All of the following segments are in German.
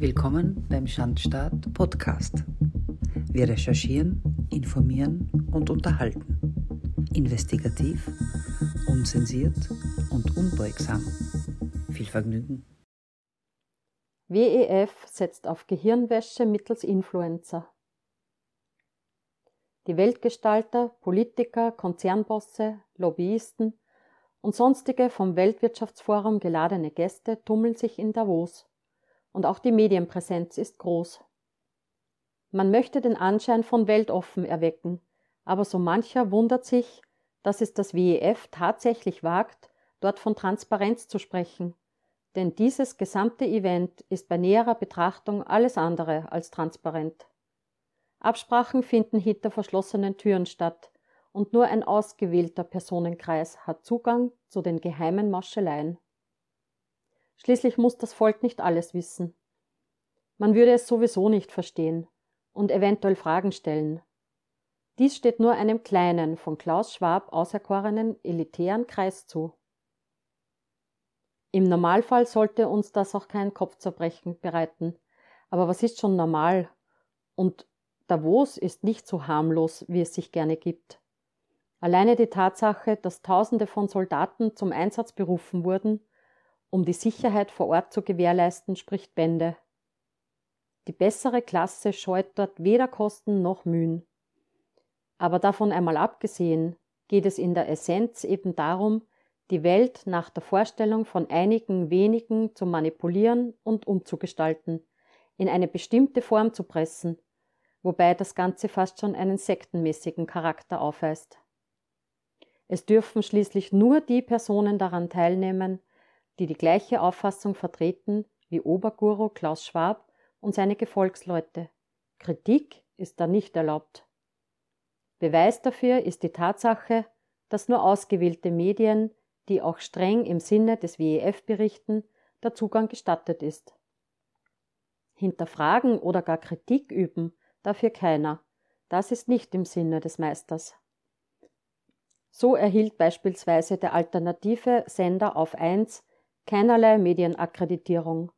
Willkommen beim Schandstaat Podcast. Wir recherchieren, informieren und unterhalten. Investigativ, unzensiert und unbeugsam. Viel Vergnügen. WEF setzt auf Gehirnwäsche mittels Influencer. Die Weltgestalter, Politiker, Konzernbosse, Lobbyisten und sonstige vom Weltwirtschaftsforum geladene Gäste tummeln sich in Davos. Und auch die Medienpräsenz ist groß. Man möchte den Anschein von weltoffen erwecken, aber so mancher wundert sich, dass es das WEF tatsächlich wagt, dort von Transparenz zu sprechen. Denn dieses gesamte Event ist bei näherer Betrachtung alles andere als transparent. Absprachen finden hinter verschlossenen Türen statt, und nur ein ausgewählter Personenkreis hat Zugang zu den geheimen Mascheleien. Schließlich muss das Volk nicht alles wissen. Man würde es sowieso nicht verstehen und eventuell Fragen stellen. Dies steht nur einem kleinen, von Klaus Schwab auserkorenen, elitären Kreis zu. Im Normalfall sollte uns das auch kein Kopfzerbrechen bereiten. Aber was ist schon normal? Und Davos ist nicht so harmlos, wie es sich gerne gibt. Alleine die Tatsache, dass Tausende von Soldaten zum Einsatz berufen wurden, um die Sicherheit vor Ort zu gewährleisten, spricht Bände. Die bessere Klasse scheut dort weder Kosten noch Mühen. Aber davon einmal abgesehen, geht es in der Essenz eben darum, die Welt nach der Vorstellung von einigen wenigen zu manipulieren und umzugestalten, in eine bestimmte Form zu pressen, wobei das Ganze fast schon einen sektenmäßigen Charakter aufweist. Es dürfen schließlich nur die Personen daran teilnehmen, die die gleiche Auffassung vertreten wie Oberguru Klaus Schwab und seine Gefolgsleute. Kritik ist da nicht erlaubt. Beweis dafür ist die Tatsache, dass nur ausgewählte Medien, die auch streng im Sinne des WEF berichten, der Zugang gestattet ist. Hinterfragen oder gar Kritik üben dafür keiner. Das ist nicht im Sinne des Meisters. So erhielt beispielsweise der alternative Sender auf 1 keinerlei Medienakkreditierung,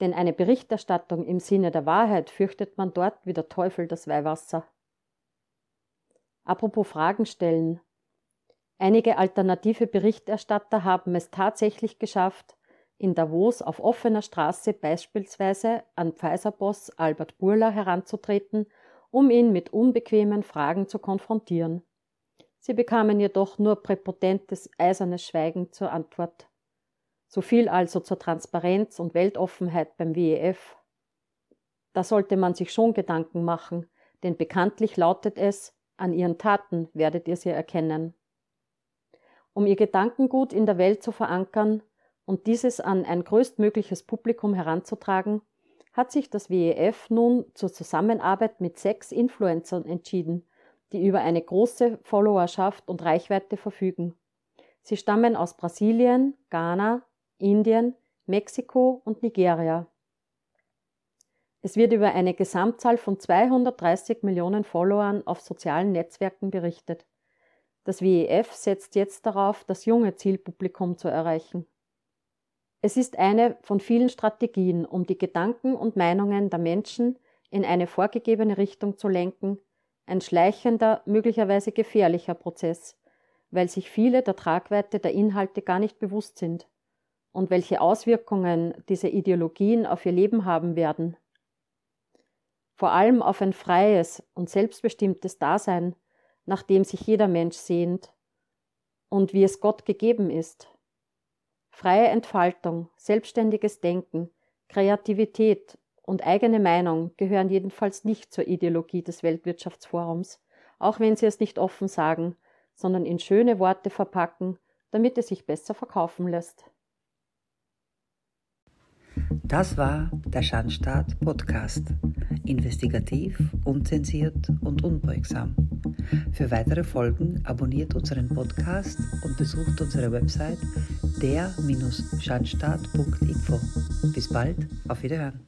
denn eine Berichterstattung im Sinne der Wahrheit fürchtet man dort wie der Teufel das Weihwasser. Apropos Fragen stellen. Einige alternative Berichterstatter haben es tatsächlich geschafft, in Davos auf offener Straße beispielsweise an Pfizer-Boss Albert Burla heranzutreten, um ihn mit unbequemen Fragen zu konfrontieren. Sie bekamen jedoch nur präpotentes, eisernes Schweigen zur Antwort. So viel also zur Transparenz und Weltoffenheit beim WEF. Da sollte man sich schon Gedanken machen, denn bekanntlich lautet es, an ihren Taten werdet ihr sie erkennen. Um ihr Gedankengut in der Welt zu verankern und dieses an ein größtmögliches Publikum heranzutragen, hat sich das WEF nun zur Zusammenarbeit mit sechs Influencern entschieden, die über eine große Followerschaft und Reichweite verfügen. Sie stammen aus Brasilien, Ghana, Indien, Mexiko und Nigeria. Es wird über eine Gesamtzahl von 230 Millionen Followern auf sozialen Netzwerken berichtet. Das WEF setzt jetzt darauf, das junge Zielpublikum zu erreichen. Es ist eine von vielen Strategien, um die Gedanken und Meinungen der Menschen in eine vorgegebene Richtung zu lenken, ein schleichender, möglicherweise gefährlicher Prozess, weil sich viele der Tragweite der Inhalte gar nicht bewusst sind und welche Auswirkungen diese Ideologien auf ihr Leben haben werden. Vor allem auf ein freies und selbstbestimmtes Dasein, nach dem sich jeder Mensch sehnt und wie es Gott gegeben ist. Freie Entfaltung, selbstständiges Denken, Kreativität und eigene Meinung gehören jedenfalls nicht zur Ideologie des Weltwirtschaftsforums, auch wenn sie es nicht offen sagen, sondern in schöne Worte verpacken, damit es sich besser verkaufen lässt. Das war der Schandstaat Podcast. Investigativ, unzensiert und unbeugsam. Für weitere Folgen abonniert unseren Podcast und besucht unsere Website der-schandstaat.info. Bis bald, auf Wiederhören.